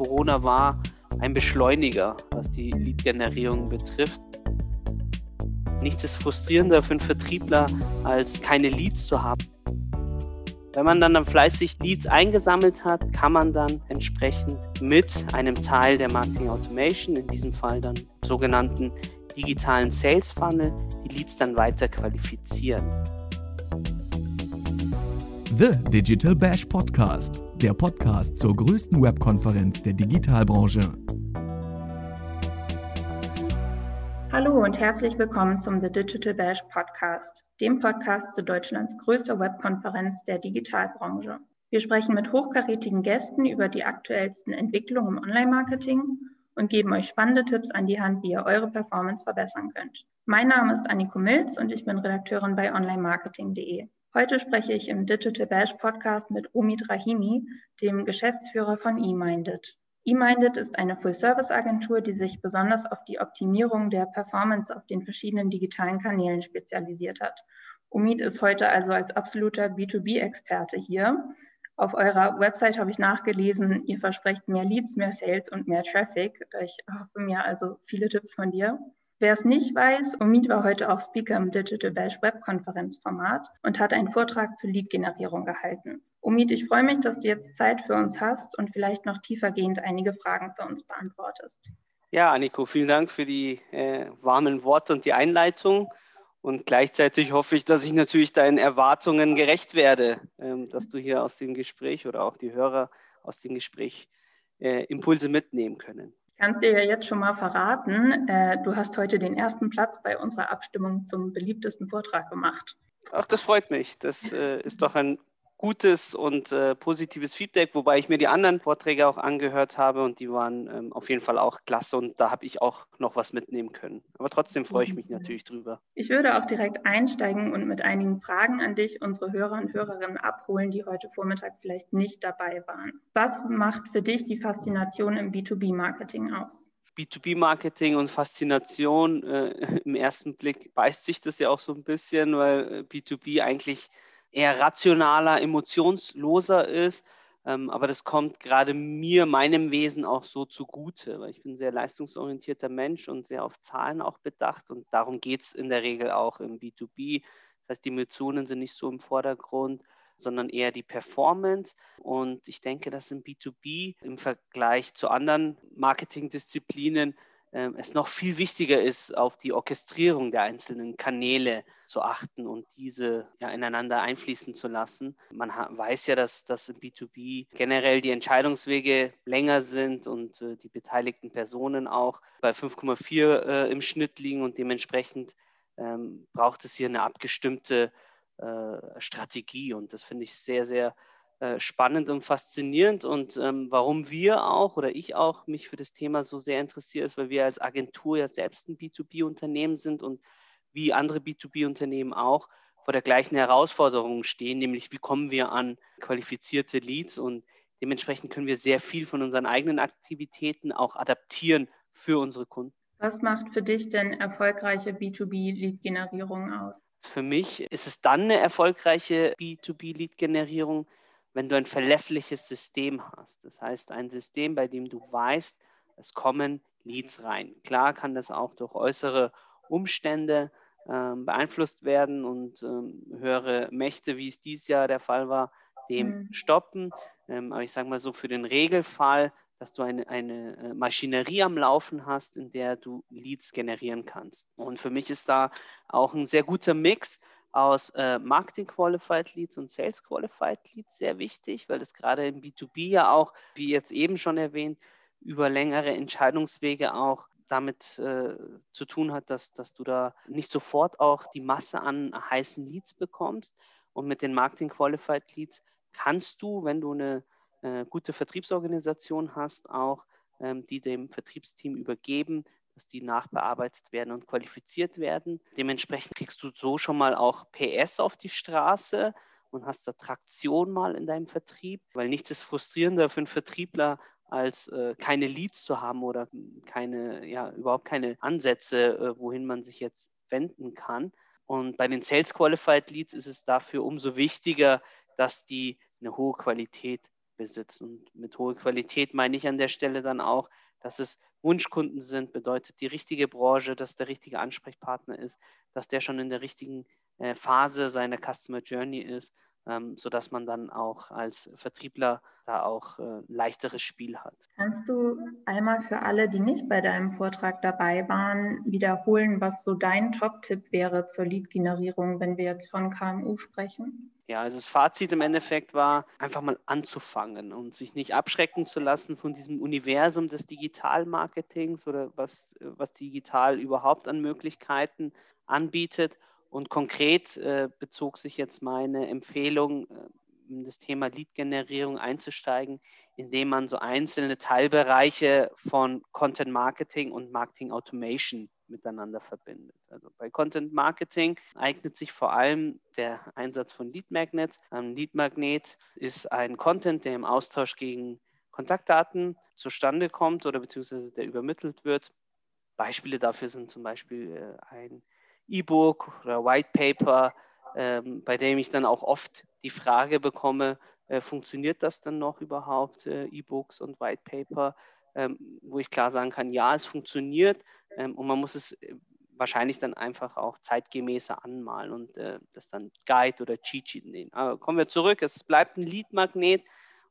Corona war ein Beschleuniger, was die Lead-Generierung betrifft. Nichts ist frustrierender für einen Vertriebler, als keine Leads zu haben. Wenn man dann, dann fleißig Leads eingesammelt hat, kann man dann entsprechend mit einem Teil der Marketing Automation, in diesem Fall dann sogenannten digitalen Sales Funnel, die Leads dann weiter qualifizieren. The Digital Bash Podcast, der Podcast zur größten Webkonferenz der Digitalbranche. Hallo und herzlich willkommen zum The Digital Bash Podcast, dem Podcast zu Deutschlands größter Webkonferenz der Digitalbranche. Wir sprechen mit hochkarätigen Gästen über die aktuellsten Entwicklungen im Online-Marketing und geben euch spannende Tipps an die Hand, wie ihr eure Performance verbessern könnt. Mein Name ist Anniko Milz und ich bin Redakteurin bei onlinemarketing.de. Heute spreche ich im Digital Bash Podcast mit Omid Rahimi, dem Geschäftsführer von eMinded. eMinded ist eine Full-Service-Agentur, die sich besonders auf die Optimierung der Performance auf den verschiedenen digitalen Kanälen spezialisiert hat. Omid ist heute also als absoluter B2B-Experte hier. Auf eurer Website habe ich nachgelesen, ihr versprecht mehr Leads, mehr Sales und mehr Traffic. Ich hoffe mir also viele Tipps von dir. Wer es nicht weiß, Omid war heute auch Speaker im Digital Bash Webkonferenzformat und hat einen Vortrag zur Lead-Generierung gehalten. Omid, ich freue mich, dass du jetzt Zeit für uns hast und vielleicht noch tiefergehend einige Fragen für uns beantwortest. Ja, Anniko, vielen Dank für die äh, warmen Worte und die Einleitung. Und gleichzeitig hoffe ich, dass ich natürlich deinen Erwartungen gerecht werde, ähm, dass du hier aus dem Gespräch oder auch die Hörer aus dem Gespräch äh, Impulse mitnehmen können kann dir ja jetzt schon mal verraten, äh, du hast heute den ersten Platz bei unserer Abstimmung zum beliebtesten Vortrag gemacht. Ach, das freut mich. Das äh, ist doch ein gutes und äh, positives Feedback, wobei ich mir die anderen Vorträge auch angehört habe und die waren ähm, auf jeden Fall auch klasse und da habe ich auch noch was mitnehmen können. Aber trotzdem freue ich mich mhm. natürlich drüber. Ich würde auch direkt einsteigen und mit einigen Fragen an dich, unsere Hörer und Hörerinnen abholen, die heute Vormittag vielleicht nicht dabei waren. Was macht für dich die Faszination im B2B-Marketing aus? B2B-Marketing und Faszination, äh, im ersten Blick beißt sich das ja auch so ein bisschen, weil äh, B2B eigentlich eher rationaler, emotionsloser ist. Ähm, aber das kommt gerade mir, meinem Wesen auch so zugute, weil ich bin ein sehr leistungsorientierter Mensch und sehr auf Zahlen auch bedacht. Und darum geht es in der Regel auch im B2B. Das heißt, die Emotionen sind nicht so im Vordergrund, sondern eher die Performance. Und ich denke, dass im B2B im Vergleich zu anderen Marketingdisziplinen es noch viel wichtiger ist, auf die Orchestrierung der einzelnen Kanäle zu achten und diese ja, ineinander einfließen zu lassen. Man weiß ja, dass, dass im B2B generell die Entscheidungswege länger sind und äh, die beteiligten Personen auch bei 5,4 äh, im Schnitt liegen und dementsprechend ähm, braucht es hier eine abgestimmte äh, Strategie und das finde ich sehr, sehr spannend und faszinierend und ähm, warum wir auch oder ich auch mich für das Thema so sehr interessiere, ist, weil wir als Agentur ja selbst ein B2B-Unternehmen sind und wie andere B2B-Unternehmen auch vor der gleichen Herausforderung stehen, nämlich wie kommen wir an qualifizierte Leads und dementsprechend können wir sehr viel von unseren eigenen Aktivitäten auch adaptieren für unsere Kunden. Was macht für dich denn erfolgreiche B2B-Lead-Generierung aus? Für mich ist es dann eine erfolgreiche B2B-Lead-Generierung, wenn du ein verlässliches System hast. Das heißt, ein System, bei dem du weißt, es kommen Leads rein. Klar kann das auch durch äußere Umstände ähm, beeinflusst werden und ähm, höhere Mächte, wie es dieses Jahr der Fall war, dem mhm. stoppen. Ähm, aber ich sage mal so, für den Regelfall, dass du eine, eine äh, Maschinerie am Laufen hast, in der du Leads generieren kannst. Und für mich ist da auch ein sehr guter Mix aus äh, Marketing Qualified Leads und Sales Qualified Leads sehr wichtig, weil es gerade im B2B ja auch, wie jetzt eben schon erwähnt, über längere Entscheidungswege auch damit äh, zu tun hat, dass, dass du da nicht sofort auch die Masse an heißen Leads bekommst. Und mit den Marketing Qualified Leads kannst du, wenn du eine äh, gute Vertriebsorganisation hast, auch ähm, die dem Vertriebsteam übergeben, dass die nachbearbeitet werden und qualifiziert werden. Dementsprechend kriegst du so schon mal auch PS auf die Straße und hast da Traktion mal in deinem Vertrieb, weil nichts ist frustrierender für einen Vertriebler, als äh, keine Leads zu haben oder keine, ja, überhaupt keine Ansätze, äh, wohin man sich jetzt wenden kann. Und bei den Sales Qualified Leads ist es dafür umso wichtiger, dass die eine hohe Qualität besitzt. Und mit hoher Qualität meine ich an der Stelle dann auch, dass es Wunschkunden sind, bedeutet die richtige Branche, dass der richtige Ansprechpartner ist, dass der schon in der richtigen äh, Phase seiner Customer Journey ist, ähm, sodass man dann auch als Vertriebler da auch äh, leichteres Spiel hat. Kannst du einmal für alle, die nicht bei deinem Vortrag dabei waren, wiederholen, was so dein Top-Tipp wäre zur Lead-Generierung, wenn wir jetzt von KMU sprechen? Ja, also das Fazit im Endeffekt war, einfach mal anzufangen und sich nicht abschrecken zu lassen von diesem Universum des Digitalmarketings oder was, was digital überhaupt an Möglichkeiten anbietet. Und konkret äh, bezog sich jetzt meine Empfehlung, äh, in das Thema Lead-Generierung einzusteigen, indem man so einzelne Teilbereiche von Content Marketing und Marketing Automation miteinander verbindet. Also bei Content Marketing eignet sich vor allem der Einsatz von Lead Magnets. Ein Lead Magnet ist ein Content, der im Austausch gegen Kontaktdaten zustande kommt oder beziehungsweise der übermittelt wird. Beispiele dafür sind zum Beispiel äh, ein E-Book oder White Paper, ähm, bei dem ich dann auch oft die Frage bekomme, äh, funktioniert das dann noch überhaupt, äh, E-Books und White Paper, ähm, wo ich klar sagen kann, ja, es funktioniert ähm, und man muss es äh, wahrscheinlich dann einfach auch zeitgemäßer anmalen und äh, das dann Guide oder Cheat Sheet nehmen. Aber kommen wir zurück, es bleibt ein Lead-Magnet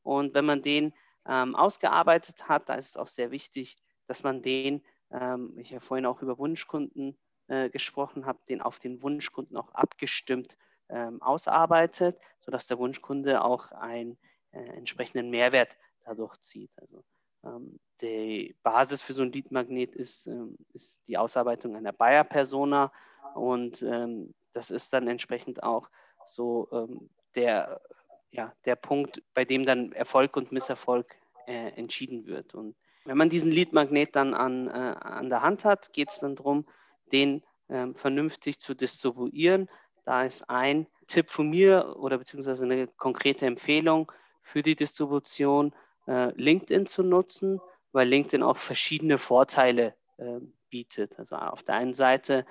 und wenn man den ähm, ausgearbeitet hat, da ist es auch sehr wichtig, dass man den, ähm, ich ja vorhin auch über Wunschkunden äh, gesprochen habe, den auf den Wunschkunden auch abgestimmt ähm, ausarbeitet, sodass der Wunschkunde auch einen äh, entsprechenden Mehrwert dadurch zieht. Also ähm, die Basis für so ein Lead-Magnet ist, ähm, ist die Ausarbeitung einer Buyer-Persona und ähm, das ist dann entsprechend auch so ähm, der, ja, der Punkt, bei dem dann Erfolg und Misserfolg äh, entschieden wird. Und wenn man diesen Lead-Magnet dann an, äh, an der Hand hat, geht es dann darum, den äh, vernünftig zu distribuieren. Da ist ein Tipp von mir oder beziehungsweise eine konkrete Empfehlung für die Distribution, äh, LinkedIn zu nutzen, weil LinkedIn auch verschiedene Vorteile äh, bietet. Also auf der einen Seite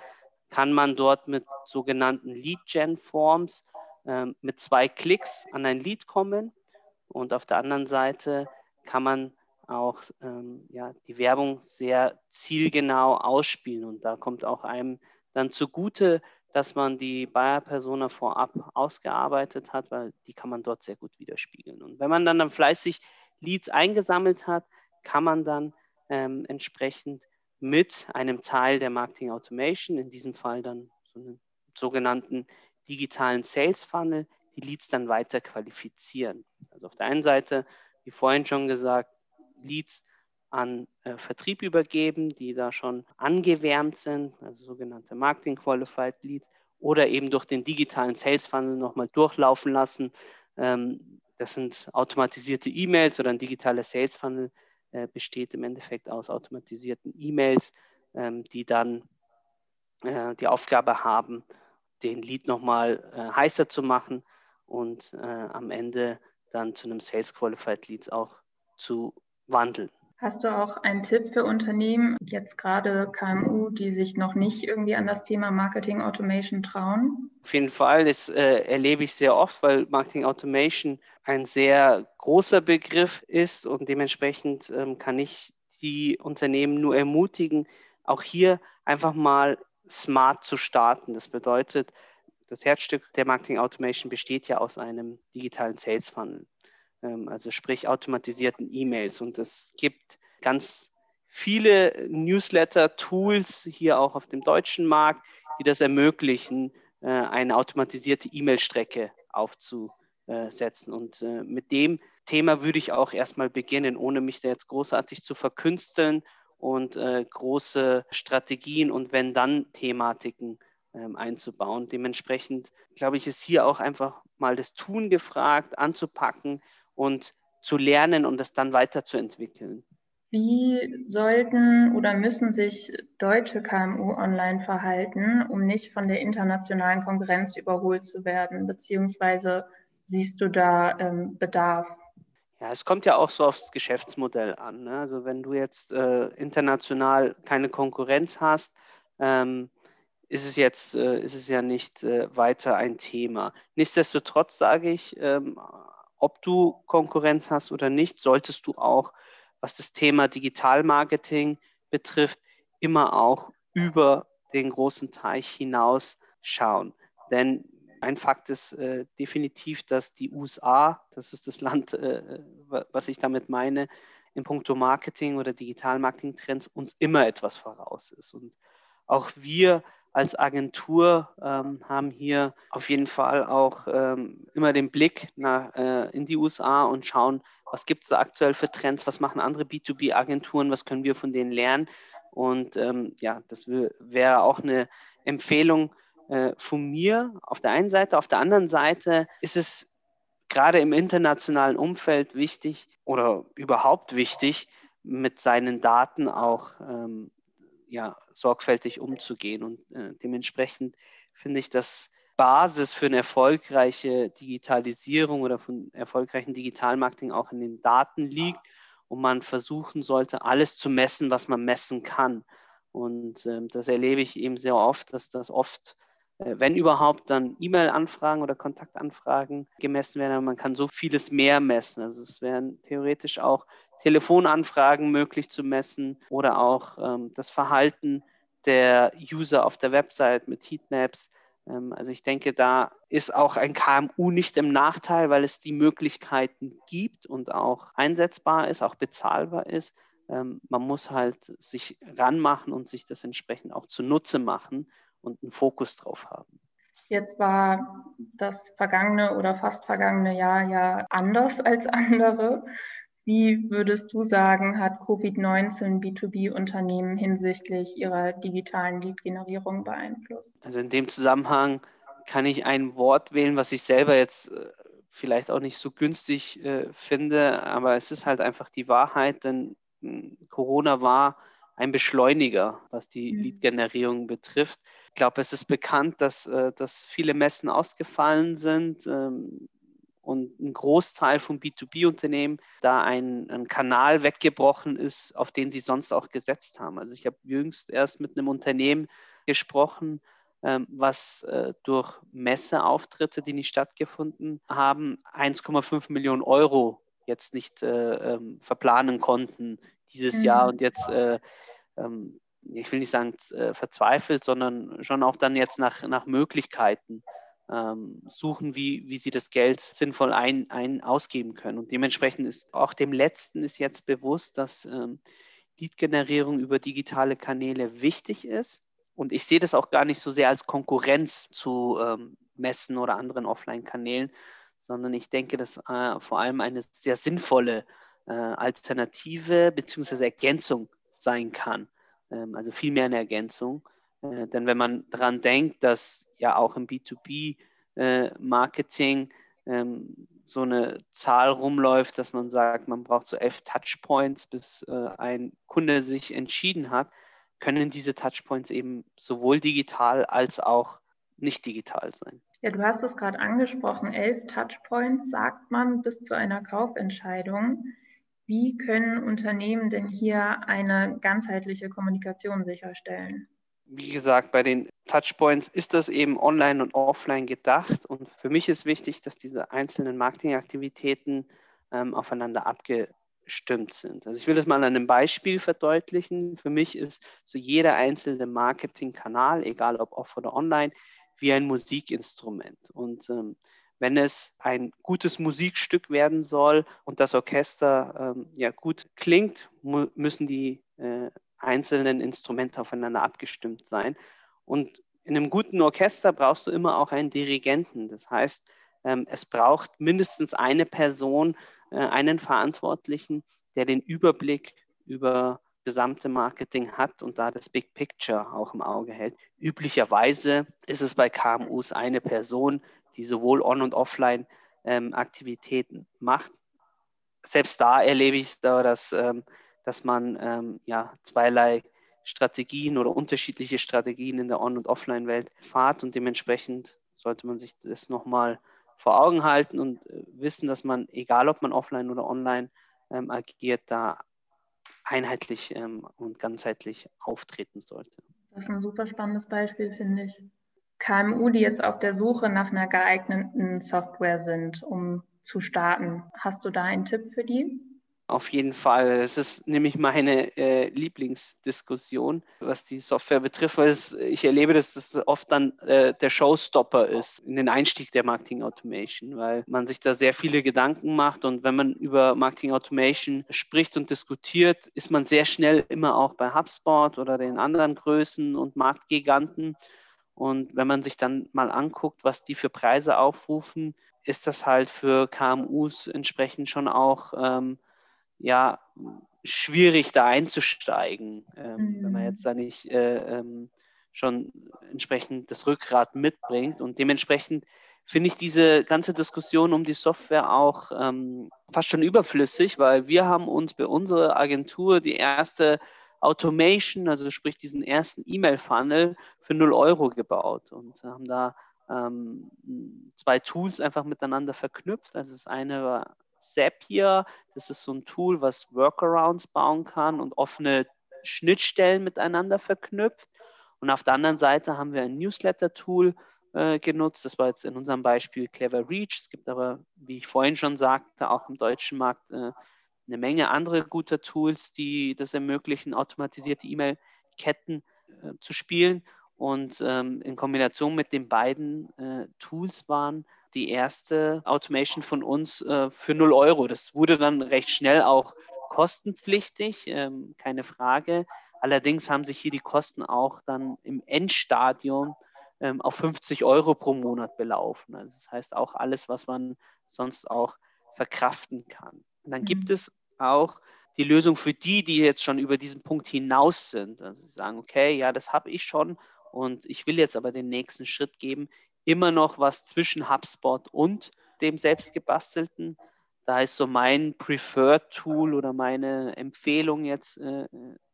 kann man dort mit sogenannten Lead-Gen-Forms äh, mit zwei Klicks an ein Lead kommen und auf der anderen Seite kann man auch ähm, ja, die Werbung sehr zielgenau ausspielen. Und da kommt auch einem dann zugute, dass man die Buyer-Persona vorab ausgearbeitet hat, weil die kann man dort sehr gut widerspiegeln. Und wenn man dann, dann fleißig Leads eingesammelt hat, kann man dann ähm, entsprechend mit einem Teil der Marketing Automation, in diesem Fall dann so einen sogenannten digitalen Sales Funnel, die Leads dann weiter qualifizieren. Also auf der einen Seite, wie vorhin schon gesagt, Leads an äh, Vertrieb übergeben, die da schon angewärmt sind, also sogenannte Marketing Qualified Leads, oder eben durch den digitalen Sales Funnel nochmal durchlaufen lassen. Ähm, das sind automatisierte E-Mails oder ein digitaler Sales Funnel äh, besteht im Endeffekt aus automatisierten E-Mails, ähm, die dann äh, die Aufgabe haben, den Lead nochmal äh, heißer zu machen und äh, am Ende dann zu einem Sales Qualified Leads auch zu wandeln. Hast du auch einen Tipp für Unternehmen, jetzt gerade KMU, die sich noch nicht irgendwie an das Thema Marketing Automation trauen? Auf jeden Fall, das äh, erlebe ich sehr oft, weil Marketing Automation ein sehr großer Begriff ist und dementsprechend ähm, kann ich die Unternehmen nur ermutigen, auch hier einfach mal smart zu starten. Das bedeutet, das Herzstück der Marketing Automation besteht ja aus einem digitalen Sales Funnel. Ähm, also sprich automatisierten E-Mails. Und es gibt ganz viele Newsletter-Tools hier auch auf dem deutschen Markt, die das ermöglichen, äh, eine automatisierte E-Mail-Strecke aufzusetzen. Und äh, mit dem Thema würde ich auch erstmal beginnen, ohne mich da jetzt großartig zu verkünsteln und äh, große Strategien und wenn dann Thematiken ähm, einzubauen. Dementsprechend glaube ich, ist hier auch einfach mal das Tun gefragt, anzupacken und zu lernen und es dann weiterzuentwickeln. Wie sollten oder müssen sich deutsche KMU online verhalten, um nicht von der internationalen Konkurrenz überholt zu werden? Beziehungsweise siehst du da ähm, Bedarf? Ja, es kommt ja auch so aufs Geschäftsmodell an. Ne? Also wenn du jetzt äh, international keine Konkurrenz hast, ähm, ist es jetzt äh, ist es ja nicht äh, weiter ein Thema. Nichtsdestotrotz sage ich, ähm, ob du Konkurrenz hast oder nicht, solltest du auch, was das Thema Digitalmarketing betrifft, immer auch über den großen Teich hinaus schauen. Denn ein Fakt ist äh, definitiv, dass die USA, das ist das Land, äh, was ich damit meine, in puncto Marketing oder Digital-Marketing-Trends uns immer etwas voraus ist. Und auch wir als Agentur ähm, haben hier auf jeden Fall auch ähm, immer den Blick nach, äh, in die USA und schauen, was gibt es da aktuell für Trends, was machen andere B2B-Agenturen, was können wir von denen lernen. Und ähm, ja, das wäre auch eine Empfehlung äh, von mir auf der einen Seite. Auf der anderen Seite ist es gerade im internationalen Umfeld wichtig oder überhaupt wichtig, mit seinen Daten auch ähm, ja, sorgfältig umzugehen. Und äh, dementsprechend finde ich, dass Basis für eine erfolgreiche Digitalisierung oder von erfolgreichen Digitalmarketing auch in den Daten liegt und man versuchen sollte, alles zu messen, was man messen kann. Und äh, das erlebe ich eben sehr oft, dass das oft äh, wenn überhaupt, dann E-Mail-Anfragen oder Kontaktanfragen gemessen werden. Aber man kann so vieles mehr messen. Also es wären theoretisch auch Telefonanfragen möglich zu messen oder auch ähm, das Verhalten der User auf der Website mit Heatmaps. Ähm, also ich denke, da ist auch ein KMU nicht im Nachteil, weil es die Möglichkeiten gibt und auch einsetzbar ist, auch bezahlbar ist. Ähm, man muss halt sich ranmachen und sich das entsprechend auch zunutze machen und einen Fokus drauf haben. Jetzt war das vergangene oder fast vergangene Jahr ja anders als andere. Wie würdest du sagen, hat Covid-19 B2B-Unternehmen hinsichtlich ihrer digitalen Lead-Generierung beeinflusst? Also in dem Zusammenhang kann ich ein Wort wählen, was ich selber jetzt äh, vielleicht auch nicht so günstig äh, finde, aber es ist halt einfach die Wahrheit, denn hm, Corona war ein Beschleuniger, was die mhm. Lead-Generierung betrifft. Ich glaube, es ist bekannt, dass, äh, dass viele Messen ausgefallen sind ähm, und ein Großteil von B2B-Unternehmen da ein, ein, Kanal weggebrochen ist, auf den sie sonst auch gesetzt haben. Also ich habe jüngst erst mit einem Unternehmen gesprochen, ähm, was äh, durch Messeauftritte, die nicht stattgefunden haben, 1,5 Millionen Euro jetzt nicht äh, ähm, verplanen konnten dieses mhm. Jahr und jetzt äh, ähm, ich will nicht sagen verzweifelt, sondern schon auch dann jetzt nach, nach Möglichkeiten ähm, suchen, wie, wie sie das Geld sinnvoll ein, ein ausgeben können. Und dementsprechend ist auch dem Letzten ist jetzt bewusst, dass ähm, Lead-Generierung über digitale Kanäle wichtig ist. Und ich sehe das auch gar nicht so sehr als Konkurrenz zu ähm, Messen oder anderen Offline-Kanälen, sondern ich denke, dass äh, vor allem eine sehr sinnvolle äh, Alternative bzw. Ergänzung sein kann. Ähm, also viel mehr eine Ergänzung. Äh, denn wenn man daran denkt, dass ja auch im B2B-Marketing äh, ähm, so eine Zahl rumläuft, dass man sagt, man braucht so elf Touchpoints, bis äh, ein Kunde sich entschieden hat, können diese Touchpoints eben sowohl digital als auch nicht digital sein. Ja, du hast es gerade angesprochen, elf Touchpoints sagt man bis zu einer Kaufentscheidung. Wie können Unternehmen denn hier eine ganzheitliche Kommunikation sicherstellen? Wie gesagt, bei den Touchpoints ist das eben online und offline gedacht. Und für mich ist wichtig, dass diese einzelnen Marketingaktivitäten ähm, aufeinander abgestimmt sind. Also ich will das mal an einem Beispiel verdeutlichen. Für mich ist so jeder einzelne Marketingkanal, egal ob off oder online, wie ein Musikinstrument. Und ähm, wenn es ein gutes Musikstück werden soll und das Orchester ähm, ja gut klingt, müssen die äh, einzelnen Instrumente aufeinander abgestimmt sein. Und in einem guten Orchester brauchst du immer auch einen Dirigenten. Das heißt, ähm, es braucht mindestens eine Person, äh, einen Verantwortlichen, der den Überblick über gesamte Marketing hat und da das Big Picture auch im Auge hält. Üblicherweise ist es bei KMUs eine Person, die sowohl On- und Offline-Aktivitäten ähm, macht. Selbst da erlebe ich da, dass, ähm, dass man ähm, ja, zweierlei Strategien oder unterschiedliche Strategien in der On- und Offline-Welt fahrt und dementsprechend sollte man sich das nochmal vor Augen halten und äh, wissen, dass man, egal ob man offline oder online ähm, agiert, da einheitlich ähm, und ganzheitlich auftreten sollte. Das ist ein super spannendes Beispiel, finde ich. KMU, die jetzt auf der Suche nach einer geeigneten Software sind, um zu starten. Hast du da einen Tipp für die? Auf jeden Fall. Es ist nämlich meine äh, Lieblingsdiskussion, was die Software betrifft, weil es, ich erlebe, dass das oft dann äh, der Showstopper ist in den Einstieg der Marketing Automation, weil man sich da sehr viele Gedanken macht und wenn man über Marketing Automation spricht und diskutiert, ist man sehr schnell immer auch bei HubSpot oder den anderen Größen und Marktgiganten. Und wenn man sich dann mal anguckt, was die für Preise aufrufen, ist das halt für KMUs entsprechend schon auch ähm, ja, schwierig da einzusteigen, ähm, mhm. wenn man jetzt da nicht äh, ähm, schon entsprechend das Rückgrat mitbringt. Und dementsprechend finde ich diese ganze Diskussion um die Software auch ähm, fast schon überflüssig, weil wir haben uns bei unserer Agentur die erste Automation, also sprich diesen ersten E-Mail-Funnel für 0 Euro gebaut und haben da ähm, zwei Tools einfach miteinander verknüpft. Also das eine war Zapier. Das ist so ein Tool, was Workarounds bauen kann und offene Schnittstellen miteinander verknüpft. Und auf der anderen Seite haben wir ein Newsletter-Tool äh, genutzt. Das war jetzt in unserem Beispiel Clever Reach. Es gibt aber, wie ich vorhin schon sagte, auch im deutschen Markt äh, eine Menge andere gute Tools, die das ermöglichen, automatisierte E-Mail-Ketten äh, zu spielen. Und ähm, in Kombination mit den beiden äh, Tools waren die erste Automation von uns äh, für 0 Euro. Das wurde dann recht schnell auch kostenpflichtig, ähm, keine Frage. Allerdings haben sich hier die Kosten auch dann im Endstadium ähm, auf 50 Euro pro Monat belaufen. Also das heißt auch alles, was man sonst auch verkraften kann. Und dann mhm. gibt es auch die Lösung für die, die jetzt schon über diesen Punkt hinaus sind. Also sie sagen, okay, ja, das habe ich schon und ich will jetzt aber den nächsten Schritt geben immer noch was zwischen HubSpot und dem selbstgebastelten. Da ist so mein Preferred Tool oder meine Empfehlung jetzt, äh,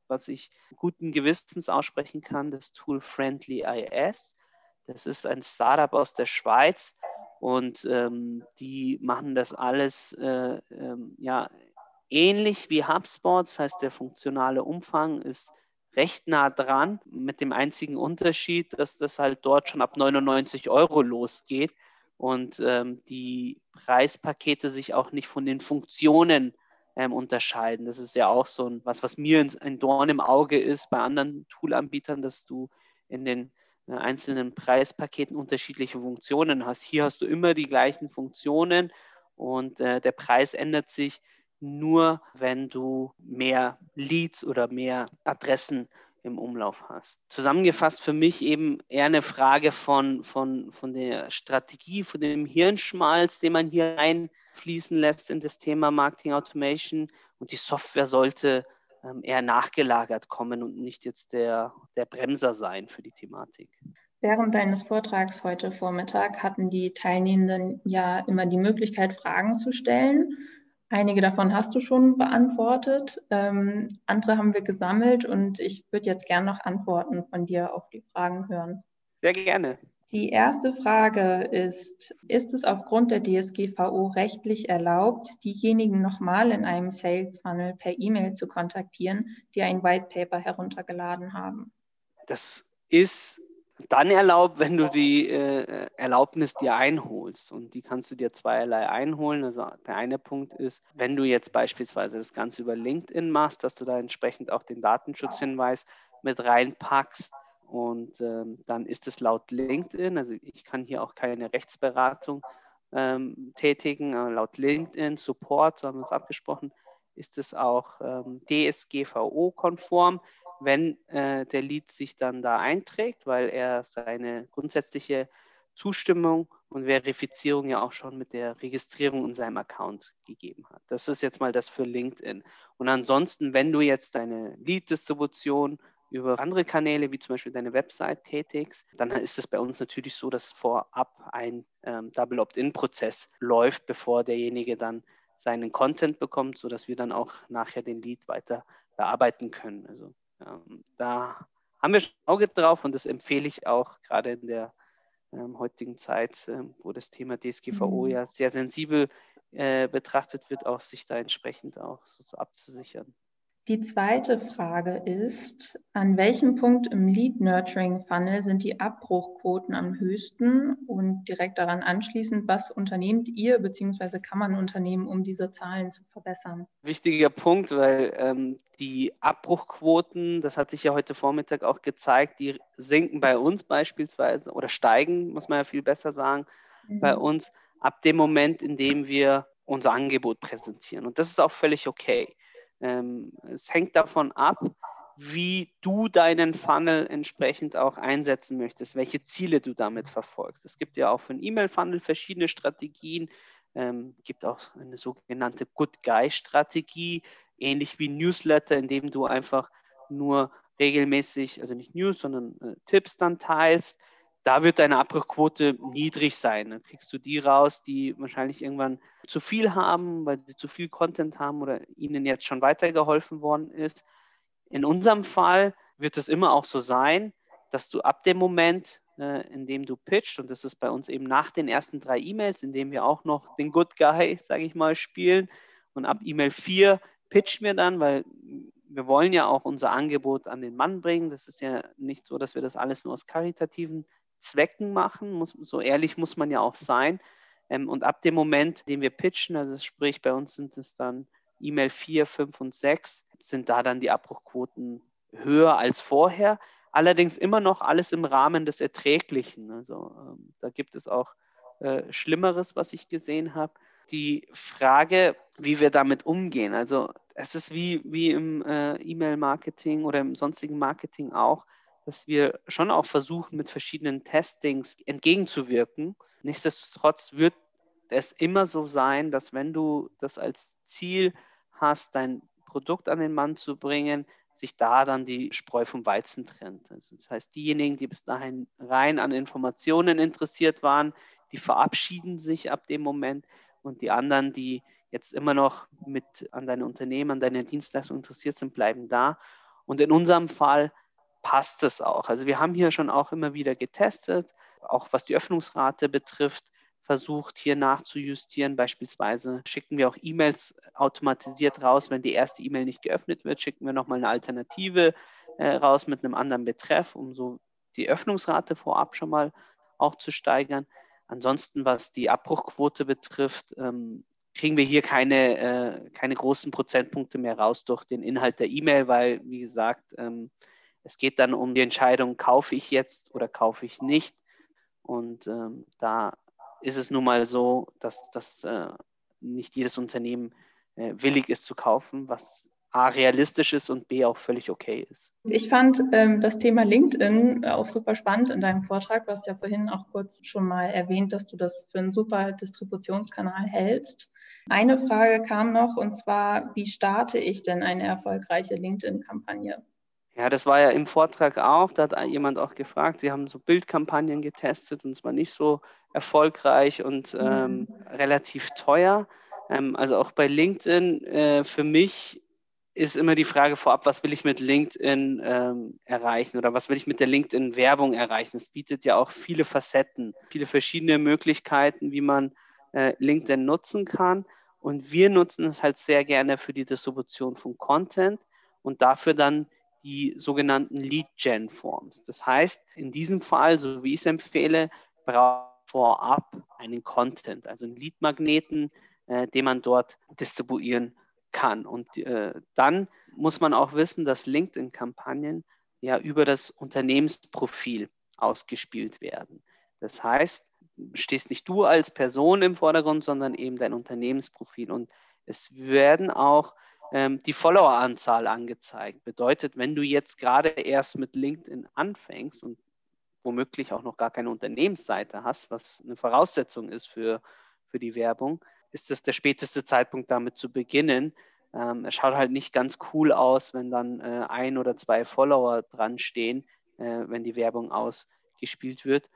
was ich guten Gewissens aussprechen kann, das Tool Friendly IS. Das ist ein Startup aus der Schweiz und ähm, die machen das alles äh, ähm, ja, ähnlich wie HubSpot. Das heißt, der funktionale Umfang ist recht nah dran, mit dem einzigen Unterschied, dass das halt dort schon ab 99 Euro losgeht und ähm, die Preispakete sich auch nicht von den Funktionen ähm, unterscheiden. Das ist ja auch so ein, was, was mir ein Dorn im Auge ist bei anderen Toolanbietern, dass du in den äh, einzelnen Preispaketen unterschiedliche Funktionen hast. Hier hast du immer die gleichen Funktionen und äh, der Preis ändert sich nur, wenn du mehr Leads oder mehr Adressen im Umlauf hast. Zusammengefasst für mich eben eher eine Frage von, von, von der Strategie, von dem Hirnschmalz, den man hier einfließen lässt in das Thema Marketing Automation. Und die Software sollte ähm, eher nachgelagert kommen und nicht jetzt der, der Bremser sein für die Thematik. Während deines Vortrags heute Vormittag hatten die Teilnehmenden ja immer die Möglichkeit, Fragen zu stellen. Einige davon hast du schon beantwortet, ähm, andere haben wir gesammelt und ich würde jetzt gerne noch Antworten von dir auf die Fragen hören. Sehr gerne. Die erste Frage ist, ist es aufgrund der DSGVO rechtlich erlaubt, diejenigen nochmal in einem Sales Funnel per E-Mail zu kontaktieren, die ein White Paper heruntergeladen haben? Das ist dann erlaubt, wenn du die äh, Erlaubnis dir einholst. Und die kannst du dir zweierlei einholen. Also der eine Punkt ist, wenn du jetzt beispielsweise das Ganze über LinkedIn machst, dass du da entsprechend auch den Datenschutzhinweis mit reinpackst. Und ähm, dann ist es laut LinkedIn, also ich kann hier auch keine Rechtsberatung ähm, tätigen, aber laut LinkedIn Support, so haben wir uns abgesprochen, ist es auch ähm, DSGVO-konform wenn äh, der Lead sich dann da einträgt, weil er seine grundsätzliche Zustimmung und Verifizierung ja auch schon mit der Registrierung in seinem Account gegeben hat. Das ist jetzt mal das für LinkedIn. Und ansonsten, wenn du jetzt deine Lead-Distribution über andere Kanäle, wie zum Beispiel deine Website tätigst, dann ist es bei uns natürlich so, dass vorab ein ähm, Double Opt-in-Prozess läuft, bevor derjenige dann seinen Content bekommt, sodass wir dann auch nachher den Lead weiter bearbeiten können. Also ähm, da haben wir schon ein Auge drauf und das empfehle ich auch gerade in der ähm, heutigen Zeit, ähm, wo das Thema DSGVO mhm. ja sehr sensibel äh, betrachtet wird, auch sich da entsprechend auch so, so abzusichern. Die zweite Frage ist, an welchem Punkt im Lead Nurturing Funnel sind die Abbruchquoten am höchsten und direkt daran anschließend, was unternehmt ihr bzw. kann man unternehmen, um diese Zahlen zu verbessern? Wichtiger Punkt, weil ähm, die Abbruchquoten, das hatte ich ja heute Vormittag auch gezeigt, die sinken bei uns beispielsweise oder steigen, muss man ja viel besser sagen, mhm. bei uns ab dem Moment, in dem wir unser Angebot präsentieren. Und das ist auch völlig okay. Ähm, es hängt davon ab, wie du deinen Funnel entsprechend auch einsetzen möchtest, welche Ziele du damit verfolgst. Es gibt ja auch für einen E-Mail-Funnel verschiedene Strategien. Ähm, gibt auch eine sogenannte Good Guy-Strategie, ähnlich wie Newsletter, in dem du einfach nur regelmäßig, also nicht News, sondern äh, Tipps dann teilst da wird deine Abbruchquote niedrig sein. Dann kriegst du die raus, die wahrscheinlich irgendwann zu viel haben, weil sie zu viel Content haben oder ihnen jetzt schon weitergeholfen worden ist. In unserem Fall wird es immer auch so sein, dass du ab dem Moment, äh, in dem du pitcht, und das ist bei uns eben nach den ersten drei E-Mails, in dem wir auch noch den Good Guy, sage ich mal, spielen, und ab E-Mail 4 pitchen wir dann, weil wir wollen ja auch unser Angebot an den Mann bringen. Das ist ja nicht so, dass wir das alles nur aus karitativen Zwecken machen, muss, so ehrlich muss man ja auch sein. Ähm, und ab dem Moment, den wir pitchen, also sprich bei uns sind es dann E-Mail 4, 5 und 6, sind da dann die Abbruchquoten höher als vorher. Allerdings immer noch alles im Rahmen des Erträglichen. Also ähm, da gibt es auch äh, Schlimmeres, was ich gesehen habe. Die Frage, wie wir damit umgehen. Also es ist wie, wie im äh, E-Mail-Marketing oder im sonstigen Marketing auch dass wir schon auch versuchen, mit verschiedenen Testings entgegenzuwirken. Nichtsdestotrotz wird es immer so sein, dass wenn du das als Ziel hast, dein Produkt an den Mann zu bringen, sich da dann die Spreu vom Weizen trennt. Also das heißt, diejenigen, die bis dahin rein an Informationen interessiert waren, die verabschieden sich ab dem Moment und die anderen, die jetzt immer noch mit an deine Unternehmen, an deine Dienstleistung interessiert sind, bleiben da. Und in unserem Fall passt es auch. Also wir haben hier schon auch immer wieder getestet, auch was die Öffnungsrate betrifft, versucht hier nachzujustieren. Beispielsweise schicken wir auch E-Mails automatisiert raus, wenn die erste E-Mail nicht geöffnet wird, schicken wir nochmal eine Alternative äh, raus mit einem anderen Betreff, um so die Öffnungsrate vorab schon mal auch zu steigern. Ansonsten, was die Abbruchquote betrifft, ähm, kriegen wir hier keine, äh, keine großen Prozentpunkte mehr raus durch den Inhalt der E-Mail, weil, wie gesagt, ähm, es geht dann um die Entscheidung, kaufe ich jetzt oder kaufe ich nicht. Und ähm, da ist es nun mal so, dass, dass äh, nicht jedes Unternehmen äh, willig ist zu kaufen, was A realistisch ist und B auch völlig okay ist. Ich fand ähm, das Thema LinkedIn auch super spannend in deinem Vortrag. Du hast ja vorhin auch kurz schon mal erwähnt, dass du das für einen super Distributionskanal hältst. Eine Frage kam noch und zwar, wie starte ich denn eine erfolgreiche LinkedIn-Kampagne? Ja, das war ja im Vortrag auch, da hat jemand auch gefragt, sie haben so Bildkampagnen getestet und es war nicht so erfolgreich und ähm, mhm. relativ teuer. Ähm, also auch bei LinkedIn, äh, für mich ist immer die Frage vorab, was will ich mit LinkedIn ähm, erreichen oder was will ich mit der LinkedIn-Werbung erreichen? Es bietet ja auch viele Facetten, viele verschiedene Möglichkeiten, wie man äh, LinkedIn nutzen kann. Und wir nutzen es halt sehr gerne für die Distribution von Content und dafür dann die sogenannten Lead-Gen-Forms. Das heißt, in diesem Fall, so wie ich es empfehle, braucht vorab einen Content, also einen Lead-Magneten, äh, den man dort distribuieren kann. Und äh, dann muss man auch wissen, dass LinkedIn-Kampagnen ja über das Unternehmensprofil ausgespielt werden. Das heißt, stehst nicht du als Person im Vordergrund, sondern eben dein Unternehmensprofil. Und es werden auch ähm, die Followeranzahl angezeigt. Bedeutet, wenn du jetzt gerade erst mit LinkedIn anfängst und womöglich auch noch gar keine Unternehmensseite hast, was eine Voraussetzung ist für, für die Werbung, ist das der späteste Zeitpunkt, damit zu beginnen. Ähm, es schaut halt nicht ganz cool aus, wenn dann äh, ein oder zwei Follower dran stehen, äh, wenn die Werbung ausgespielt wird.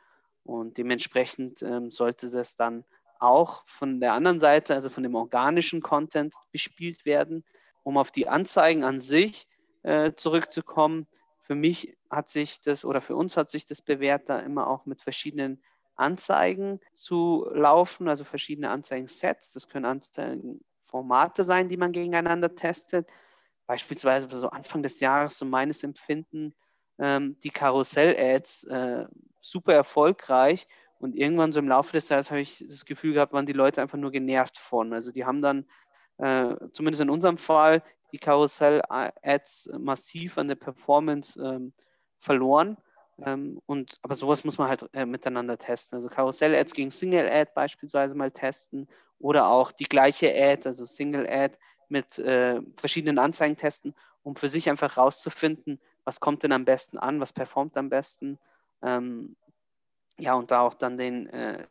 Und dementsprechend ähm, sollte das dann auch von der anderen Seite, also von dem organischen Content, bespielt werden um auf die Anzeigen an sich äh, zurückzukommen, für mich hat sich das oder für uns hat sich das bewährt, da immer auch mit verschiedenen Anzeigen zu laufen, also verschiedene Anzeigensets. Das können Anzeigenformate sein, die man gegeneinander testet. beispielsweise so Anfang des Jahres, so meines Empfinden, ähm, die Karussell-Ads äh, super erfolgreich. Und irgendwann so im Laufe des Jahres habe ich das Gefühl gehabt, waren die Leute einfach nur genervt von. Also die haben dann, äh, zumindest in unserem Fall, die Karussell-Ads massiv an der Performance ähm, verloren. Ähm, und, aber sowas muss man halt äh, miteinander testen. Also Karussell-Ads gegen Single-Ad beispielsweise mal testen oder auch die gleiche Ad, also Single-Ad mit äh, verschiedenen Anzeigen testen, um für sich einfach rauszufinden, was kommt denn am besten an, was performt am besten. Ähm, ja, und da auch dann den äh,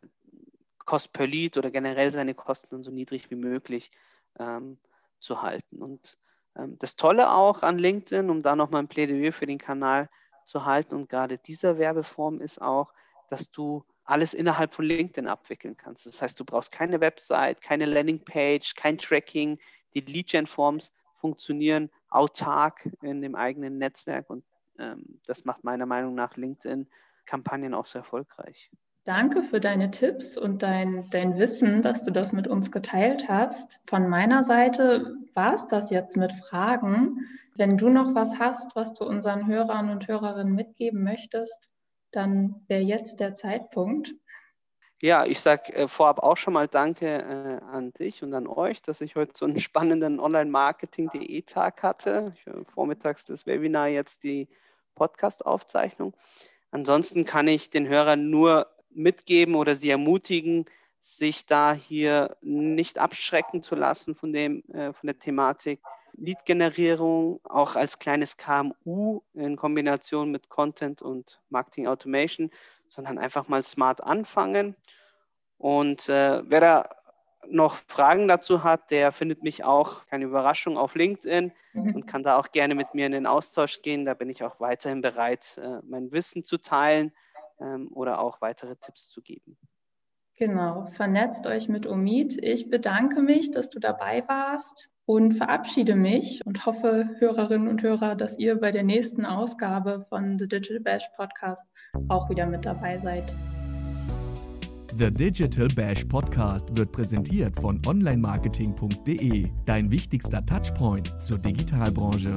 Cost per Lead oder generell seine Kosten so niedrig wie möglich ähm, zu halten. Und ähm, das Tolle auch an LinkedIn, um da nochmal ein Plädoyer für den Kanal zu halten und gerade dieser Werbeform ist auch, dass du alles innerhalb von LinkedIn abwickeln kannst. Das heißt, du brauchst keine Website, keine Landingpage, kein Tracking. Die Lead-Gen-Forms funktionieren autark in dem eigenen Netzwerk und ähm, das macht meiner Meinung nach LinkedIn-Kampagnen auch so erfolgreich. Danke für deine Tipps und dein, dein Wissen, dass du das mit uns geteilt hast. Von meiner Seite war es das jetzt mit Fragen. Wenn du noch was hast, was du unseren Hörern und Hörerinnen mitgeben möchtest, dann wäre jetzt der Zeitpunkt. Ja, ich sage äh, vorab auch schon mal Danke äh, an dich und an euch, dass ich heute so einen spannenden Online-Marketing.de Tag hatte. Ich, äh, vormittags das Webinar, jetzt die Podcast-Aufzeichnung. Ansonsten kann ich den Hörern nur mitgeben oder sie ermutigen, sich da hier nicht abschrecken zu lassen von, dem, äh, von der Thematik. Lead-Generierung auch als kleines KMU in Kombination mit Content und Marketing Automation, sondern einfach mal smart anfangen. Und äh, wer da noch Fragen dazu hat, der findet mich auch, keine Überraschung, auf LinkedIn mhm. und kann da auch gerne mit mir in den Austausch gehen. Da bin ich auch weiterhin bereit, äh, mein Wissen zu teilen ähm, oder auch weitere Tipps zu geben. Genau, vernetzt euch mit Omid. Ich bedanke mich, dass du dabei warst und verabschiede mich und hoffe, Hörerinnen und Hörer, dass ihr bei der nächsten Ausgabe von The Digital Bash Podcast auch wieder mit dabei seid. The Digital Bash Podcast wird präsentiert von onlinemarketing.de, dein wichtigster Touchpoint zur Digitalbranche.